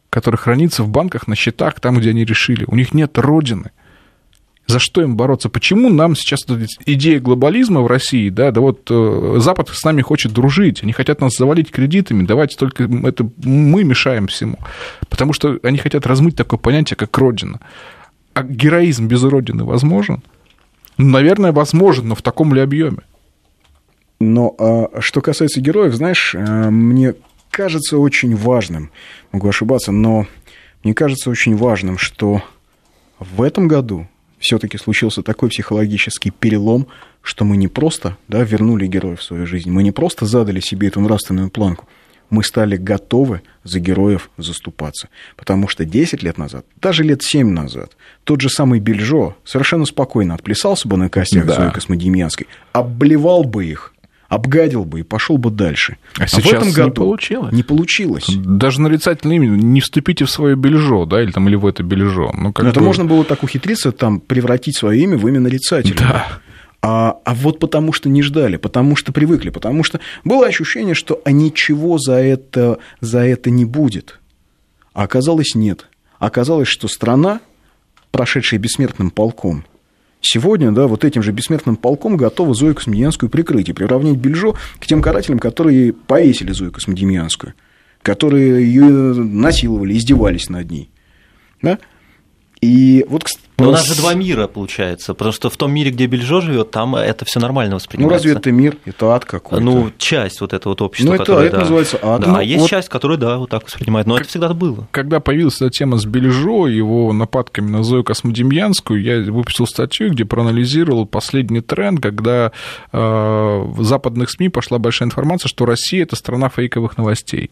C: который хранится в банках, на счетах, там, где они решили. У них нет родины. За что им бороться? Почему нам сейчас идея глобализма в России, да, да вот э, Запад с нами хочет дружить, они хотят нас завалить кредитами, давайте только это мы мешаем всему. Потому что они хотят размыть такое понятие, как родина. А героизм без родины возможен? Наверное, возможен, но в таком ли объеме?
B: Но а, что касается героев, знаешь, а, мне кажется очень важным, могу ошибаться, но мне кажется очень важным, что в этом году все-таки случился такой психологический перелом, что мы не просто да, вернули героев в свою жизнь, мы не просто задали себе эту нравственную планку, мы стали готовы за героев заступаться. Потому что 10 лет назад, даже лет 7 назад, тот же самый Бельжо совершенно спокойно отплясался бы на костях
C: Да.
B: Зои Космодемьянской, обблевал бы их, обгадил бы и пошел бы дальше.
C: А
B: в
C: сейчас
B: этом
C: не
B: году
C: получилось.
B: Не получилось.
C: Даже нарицательное имя. Не вступите в свое бельжо, да, или там, или в это бельжо. Ну, как
B: Но это
C: бы-
B: можно было так ухитриться, там, превратить свое имя в имя нарицательное.
C: Да.
B: А, а вот потому что не ждали, потому что привыкли, потому что было ощущение, что а ничего за это, за это не будет. А оказалось нет. Оказалось, что страна, прошедшая бессмертным полком, сегодня, да, вот этим же бессмертным полком готова Зою Космодемьянскую прикрыть и приравнять Бельжо к тем карателям, которые повесили Зою Космодемьянскую, которые ее насиловали, издевались над ней. Да? И вот,
D: Но у нас
B: прос-
D: же два мира, получается, потому что в том мире, где Бельжо живет, там это все нормально
B: Ну,
D: воспринимается.
B: разве это мир? Это ад какой-то.
D: Ну, часть вот этого вот общества,
B: Ну, это-
D: которое,
B: это
D: да.
B: называется ад.
D: Да,
B: Ну,
D: а есть
B: вот-
D: часть, которая, да, вот так воспринимает. Но это всегда было.
C: Когда появилась эта тема с Бельжо, его нападками на Зою Космодемьянскую, я выпустил статью, где проанализировал последний тренд, когда э, в западных СМИ пошла большая информация, что Россия – это страна фейковых новостей.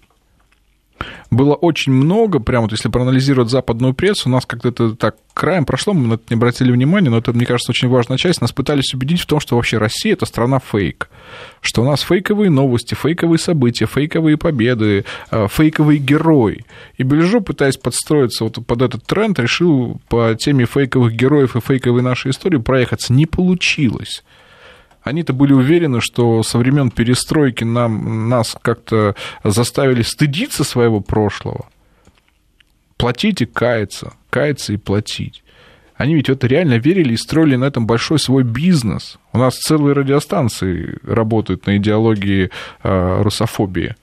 C: Было очень много, прямо вот если проанализировать западную прессу, у нас как-то это так краем прошло, мы на это не обратили внимания, но это, мне кажется, очень важная часть. Нас пытались убедить в том, что вообще Россия – это страна фейк, что у нас фейковые новости, фейковые события, фейковые победы, э, фейковые герои. И Бельжо, пытаясь подстроиться вот под этот тренд, решил по теме фейковых героев и фейковой нашей истории проехаться. Не получилось. Они-то были уверены, что со времен перестройки нам, нас как-то заставили стыдиться своего прошлого. Платить и каяться, каяться и платить. Они ведь в это реально верили и строили на этом большой свой бизнес. У нас целые радиостанции работают на идеологии э, русофобии.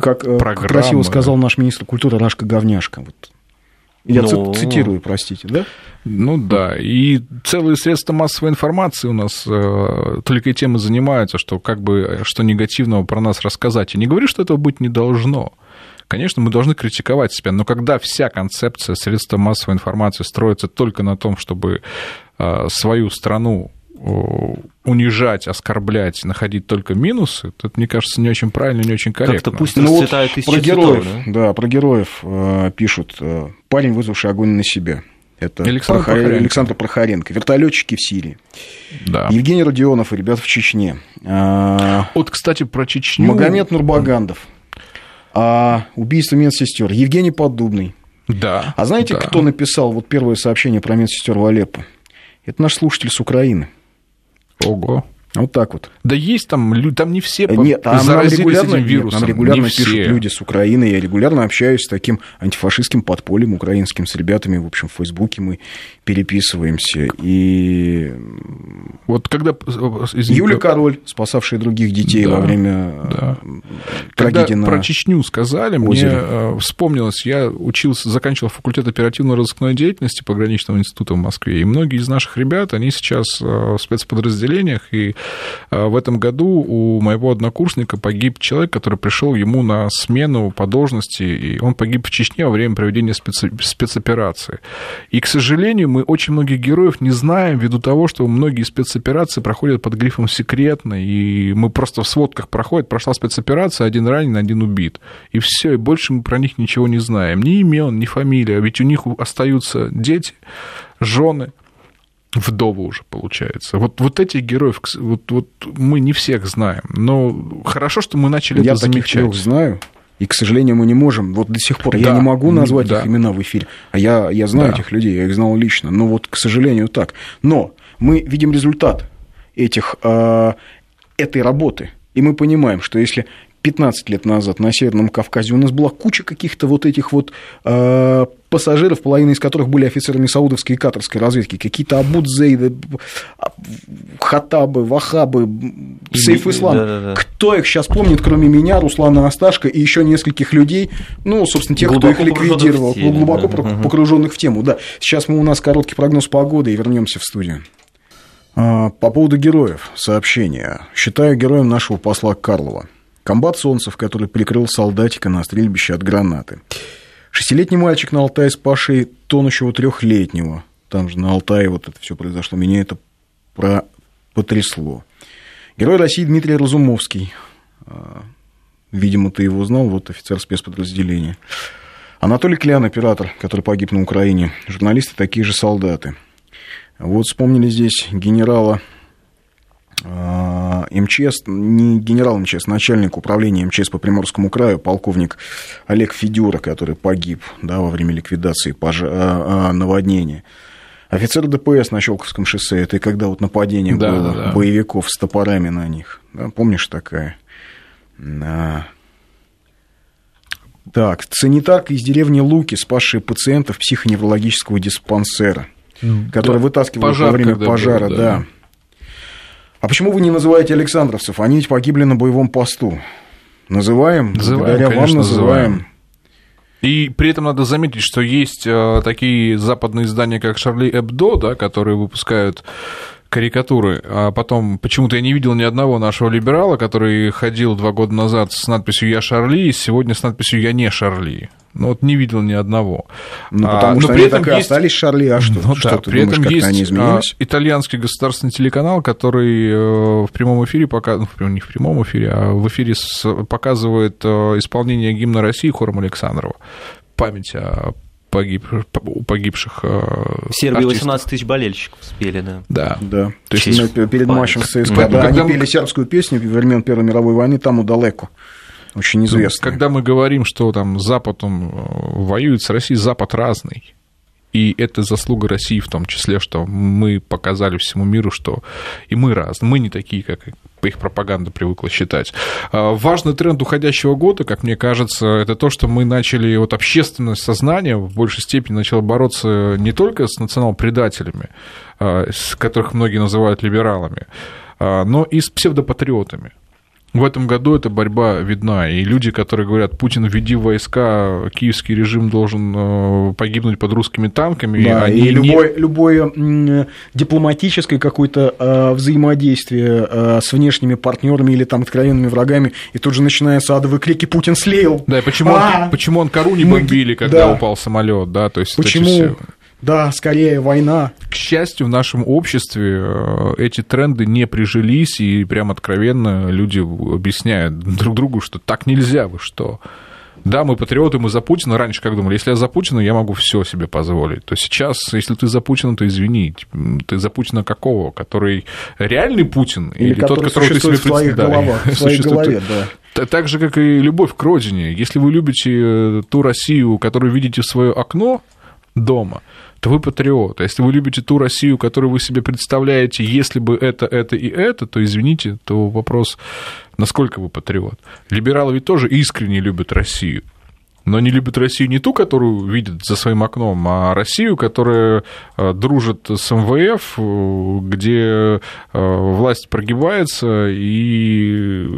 B: Как э,
C: программы,
B: красиво сказал наш министр культуры Рашка Говняшка. Вот. Я ци-
D: Ну.
B: цитирую, простите, да?
C: Ну да, и целые средства массовой информации у нас э, только и тем и занимаются, что как бы что негативного про нас рассказать. Я не говорю, что этого быть не должно. Конечно, мы должны критиковать себя, но когда вся концепция средства массовой информации строится только на том, чтобы э, свою страну унижать, оскорблять, находить только минусы, то это, мне кажется, не очень правильно, не очень корректно.
D: Как-то пусть
B: Ну вот про героев,
D: цветов, да?
B: да, про героев э, пишут. э, парень, вызвавший огонь на себя. Это
C: Александр
B: Прохор-
C: Прохоренко.
B: Александр Прохоренко. Вертолетчики в Сирии.
C: Да.
B: Евгений Родионов и ребята в Чечне. А,
C: Вот, кстати, про Чечню.
B: Магомед Нурбагандов. А, убийство медсестер. Евгений Поддубный.
C: Да.
B: А знаете,
C: да.
B: кто написал вот первое сообщение про медсестер в Алеппо? Это наш слушатель с Украины.
C: Ого.
B: Вот так вот.
C: Да есть там, там не все
B: Э, Нет, а нам
C: заразились
B: регулярно,
C: этим
B: нет,
C: вирусом.
B: нам регулярно
C: не
B: пишут
C: все.
B: люди с Украины. Я регулярно общаюсь с таким антифашистским подпольем украинским, с ребятами. В общем, в Фейсбуке мы переписываемся. И
C: Вот когда... извините,
B: Юля Король, спасавшая других детей
C: Да,
B: во время
C: да.
B: э,
C: Когда
B: трагедии на...
C: про Чечню сказали,
B: озере.
C: мне э, вспомнилось, я учился, заканчивал факультет оперативно-розыскной деятельности пограничного института в Москве, и многие из наших ребят, они сейчас э, в спецподразделениях, и в этом году у моего однокурсника погиб человек, который пришел ему на смену по должности, и он погиб в Чечне во время проведения спецоперации. И, к сожалению, мы очень многих героев не знаем ввиду того, что многие спецоперации проходят под грифом «секретно», и мы просто в сводках проходят, прошла спецоперация, один ранен, один убит. И все, и больше мы про них ничего не знаем. Ни имен, ни фамилия, ведь у них остаются дети, жены, вдовы уже, получается. Вот, вот этих героев, вот, вот мы не всех знаем, но хорошо, что мы начали
B: Я
C: это замечать. Я
B: таких знаю, и, к сожалению, мы не можем. Вот до сих пор да, я не могу назвать да. их имена в эфире. А я, я знаю да. этих людей, я их знал лично. Но вот, к сожалению, так. Но мы видим результат этих, э, этой работы. И мы понимаем, что если 15 лет назад на Северном Кавказе у нас была куча каких-то вот этих вот э, пассажиров, половина из которых были офицерами саудовской и катарской разведки, какие-то Абудзейды, Хатабы, Вахабы, Сейф Ислам. Да, да, да. Кто их сейчас помнит, кроме меня, Руслана Асташка и еще нескольких людей, ну, собственно, тех, глубоко кто их ликвидировал, теме, глубоко да. погруженных в тему. Да. Сейчас мы у нас короткий прогноз погоды и вернемся в студию. А, по поводу героев сообщение. Считаю героем нашего посла Карлова. Комбат Солнцев, который прикрыл солдатика на стрельбище от гранаты. Шестилетний мальчик на Алтае спасший тонущего трехлетнего. Там же на Алтае вот это все произошло. Меня это про... потрясло. Герой России Дмитрий Разумовский. А, видимо, ты его знал, вот офицер спецподразделения. Анатолий Клян, оператор, который погиб на Украине. Журналисты такие же солдаты. Вот вспомнили здесь генерала МЧС, не генерал МЧС, начальник управления МЧС по Приморскому краю, полковник Олег Федюра, который погиб да, во время ликвидации пожа... А, а, наводнения. Офицер ДПС на Щелковском шоссе, это и когда вот нападение да, было да. боевиков с топорами на них. Да, помнишь такая? Да. Так, санитарка из деревни Луки, спасшая пациентов психоневрологического диспансера, который да, вытаскивал во время пожара, был, да. да а почему вы не называете Александровцев? Они ведь погибли на боевом посту. Называем,
C: называем благодаря конечно, вам называем. называем. И при этом надо заметить, что есть э, такие западные издания, как Шарли Эбдо, да, которые выпускают карикатуры, а потом почему-то я не видел ни одного нашего либерала, который ходил два года назад с надписью «Я Шарли», и сегодня с надписью «Я не Шарли». Ну, вот не видел ни одного.
B: Ну, потому а, что при этом так и есть... остались Шарли, а что? Ну,
C: что
B: да,
C: ты при думаешь, этом есть они изменились? итальянский государственный телеканал, который э, в прямом эфире, пока... ну, не в прямом эфире, а в эфире показывает э, исполнение гимна России хором Александрова. Память о погиб, погибших э,
D: В Сербии артистов. 18 тысяч болельщиков спели, да.
B: Да. да. То есть Честь перед матчем с ЦСКА, да, они пели сербскую песню времен Первой мировой войны, там удалеко. Очень известно.
C: Когда мы говорим, что там Запад он э, воюет с Россией, Запад разный. И это заслуга России в том числе, что мы показали всему миру, что и мы разные, мы не такие, как их пропаганда привыкла считать. А, важный тренд уходящего года, как мне кажется, это то, что мы начали, вот общественное сознание в большей степени начало бороться не только с национал-предателями, а, которых многие называют либералами, а, но и с псевдопатриотами. В этом году эта борьба видна, и люди, которые говорят, Путин, введи войска, киевский режим должен э, погибнуть под русскими танками.
B: Да, они и любое, не... любое дипломатическое какое-то э, взаимодействие э, с внешними партнерами или там откровенными врагами, и тут же начинаются адовые крики «Путин слеил!»
C: Да, и почему, он, почему он кору не бомбили, когда да. упал самолет, да, то есть
B: почему... Да, скорее война.
C: К счастью, в нашем обществе э, эти тренды не прижились, и прям откровенно люди объясняют друг другу, что так нельзя, вы что. Да, мы патриоты, мы за Путина. Раньше как думали, если я за Путина, я могу все себе позволить. То сейчас, если ты за Путина, то извини. Ты за Путина какого? Который реальный Путин?
B: Или, или тот, который ты себе представляешь? В [LAUGHS] своей голове,
C: да. Так же, как и любовь к родине. Если вы любите э, ту Россию, которую видите в свое окно дома, то вы патриот. А если вы любите ту Россию, которую вы себе представляете, если бы это, это и это, то, извините, то вопрос, насколько вы патриот. Либералы ведь тоже искренне любят Россию. Но они любят Россию не ту, которую видят за своим окном, а Россию, которая э, дружит с МВФ, где э, власть прогибается, и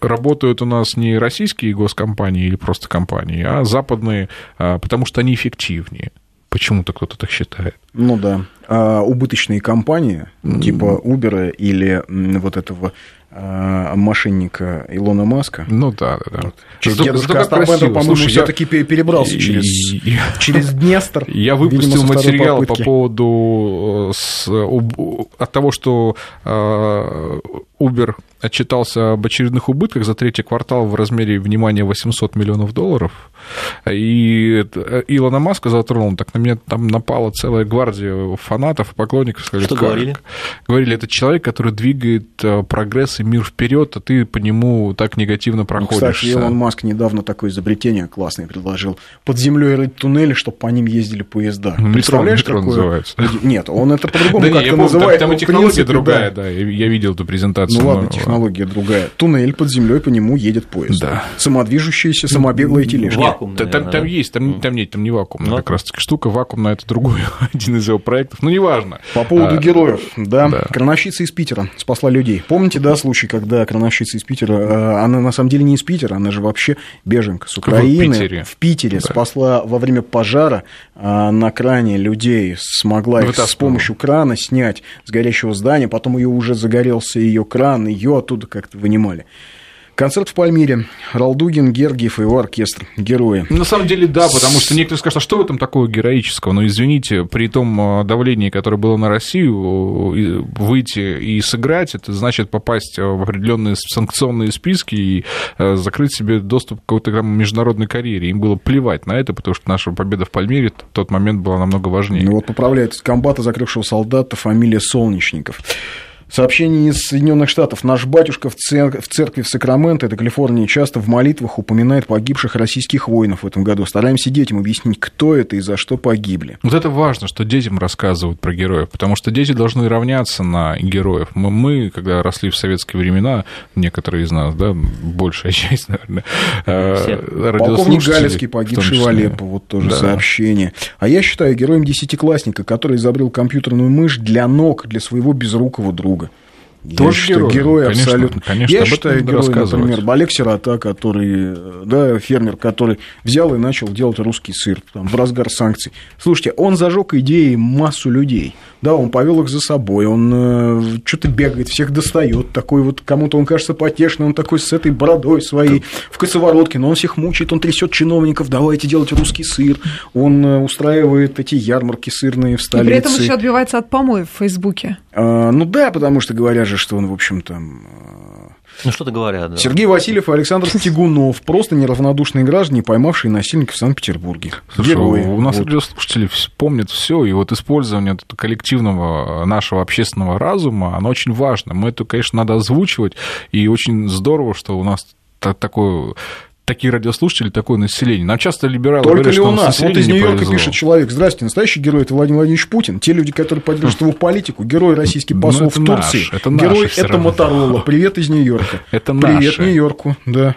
C: работают у нас не российские госкомпании или просто компании, а западные, э, потому что они эффективнее Почему-то кто-то так считает.
B: Ну да. А убыточные компании, типа Uber или вот этого а, мошенника Илона Маска.
C: Ну да, да, да.
B: Через дедушка Астарбендер, по-моему, все-таки я... перебрался через, через Днестр. [LAUGHS]
C: Я выпустил видимо, материал по поводу э, с, от того, что э, Uber отчитался об очередных убытках за третий квартал в размере, внимания 800 миллионов долларов. И Илона Маска затронул, так на меня там напала целая гвардия фанатов, поклонников.
D: Сказали, что как? говорили?
C: Говорили, это человек, который двигает э, прогресс и мир вперед, а ты по нему так негативно проходишь. Ну,
B: кстати, Илон Маск недавно такое изобретение классное предложил. Под землей рыть туннели, чтобы по ним ездили поезда.
C: Ну, Представляешь, метро, метро такое? называется.
B: Нет, он это по-другому как-то называет.
C: Там, там и технология другая, да. Я видел эту презентацию.
B: Ну ладно, технология другая. Туннель под землей по нему едет поезд.
C: Да.
B: Самодвижущаяся, самобеглая тележка.
C: Вакуум, там, там, там есть, там, там нет, там не вакуумная ну, как раз таки штука. Вакуумная это другой, [LAUGHS] один из его проектов. Ну, неважно.
B: По поводу а, героев, да. да. Крановщица из Питера спасла людей. Помните, да, случай, когда крановщица из Питера, э, она на самом деле не из Питера, она же вообще беженка с Украины. В Питере. В Питере да. спасла во время пожара э, на кране людей, смогла их с помощью крана снять с горящего здания, потом ее уже загорелся ее кран, ее оттуда как-то вынимали. Концерт в Пальмире. Ралдугин, Гергиев и его оркестр. Герои.
C: На самом деле, да, потому что некоторые скажут, а что в этом такого героического? Но извините, при том а, давлении, которое было на Россию, выйти и сыграть, это значит попасть в определенные санкционные списки и а, закрыть себе доступ к какой-то международной карьере. Им было плевать на это, потому что наша победа в Пальмире в тот момент была намного важнее.
B: Ну вот поправляет комбата, закрывшего солдата, фамилия Солнечников. Сообщение из Соединенных Штатов. Наш батюшка в, цер... в церкви в Сакраменто, это Калифорния, часто в молитвах упоминает погибших российских воинов в этом году. Стараемся детям объяснить, кто это и за что погибли.
C: Вот это важно, что детям рассказывают про героев, потому что дети должны равняться на героев. Мы, мы когда росли в советские времена, некоторые из нас, да, большая часть, наверное,
B: э, Полковник Галицкий, погибший в, в Алеппо, вот тоже да. сообщение. А я считаю героем десятиклассника, который изобрел компьютерную мышь для ног, для своего безрукого друга.
C: Тоже я герой, герой
B: конечно, абсолютно. Конечно, я считаю герой, например, Олег Сирота, который, да, фермер, который взял и начал делать русский сыр там, в разгар санкций. Слушайте, он зажег идеи массу людей. Да, он повел их за собой, он э, что-то бегает, всех достает, такой вот, кому-то он кажется потешный, он такой с этой бородой своей в косоворотке, но он всех мучает, он трясет чиновников, давайте делать русский сыр, он э, устраивает эти ярмарки сырные в столице. И
E: при этом еще отбивается от помоев в Фейсбуке.
B: А, ну да, потому что говорят же, что он, в общем-то,
D: ну, что-то говорят, да.
B: Сергей Васильев и Александр Тягунов, просто неравнодушные граждане, поймавшие насильников в Санкт-Петербурге.
C: Слушай, Герои. У нас вот. радиослушатели помнят все, и вот использование коллективного нашего общественного разума, оно очень важно. Мы это, конечно, надо озвучивать, и очень здорово, что у нас такое такие радиослушатели, такое население. Нам часто либералы
B: Только говорят, ли у нас? Вот из Нью-Йорка пишет человек, здрасте, настоящий герой это Владимир Владимирович Путин. Те люди, которые поддерживают его политику, герой российский посол ну, в Турции. Наш, это герой это Моторола. Привет из Нью-Йорка.
C: Это
B: Привет Нью-Йорку, да.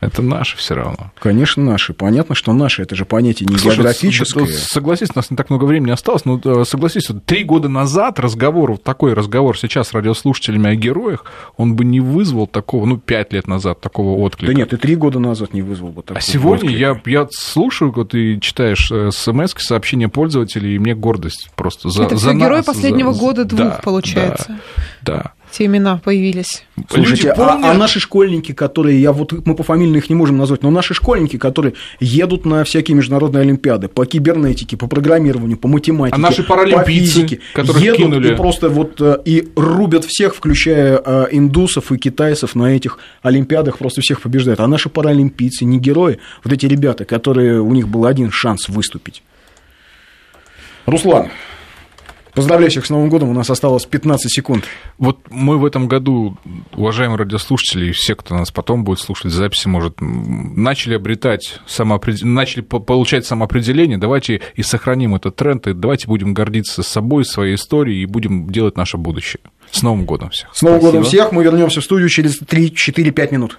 C: Это наши все равно.
B: Конечно, наши. Понятно, что наши. Это же понятие не Слушай, географическое.
C: Согласись, у нас не так много времени осталось, но э, согласись, вот три года назад разговор, вот такой разговор сейчас с радиослушателями о героях, он бы не вызвал такого, ну, пять лет назад такого отклика.
B: Да нет, и три года назад не вызвал бы такого
C: А сегодня я, я слушаю, вот ты читаешь э, смс сообщения пользователей, и мне гордость просто за
E: Это
C: за
E: герой последнего за... года двух, да, получается.
C: Да, да
E: те имена появились.
B: Слушайте, а, а наши школьники, которые, я вот мы по фамилии их не можем назвать, но наши школьники, которые едут на всякие международные олимпиады по кибернетике, по программированию, по математике, а
C: наши по физике,
B: которые едут кинули... и просто вот э, и рубят всех, включая э, индусов и китайцев на этих олимпиадах, просто всех побеждают. А наши паралимпийцы не герои, вот эти ребята, которые у них был один шанс выступить. Руслан, Поздравляю всех с Новым годом, у нас осталось 15 секунд.
C: Вот мы в этом году, уважаемые радиослушатели, и все, кто нас потом будет слушать записи, может, начали обретать самоопред... начали получать самоопределение, давайте и сохраним этот тренд, и давайте будем гордиться собой, своей историей, и будем делать наше будущее. С Новым годом всех.
B: С Новым Спасибо. годом всех, мы вернемся в студию через 3-4-5 минут.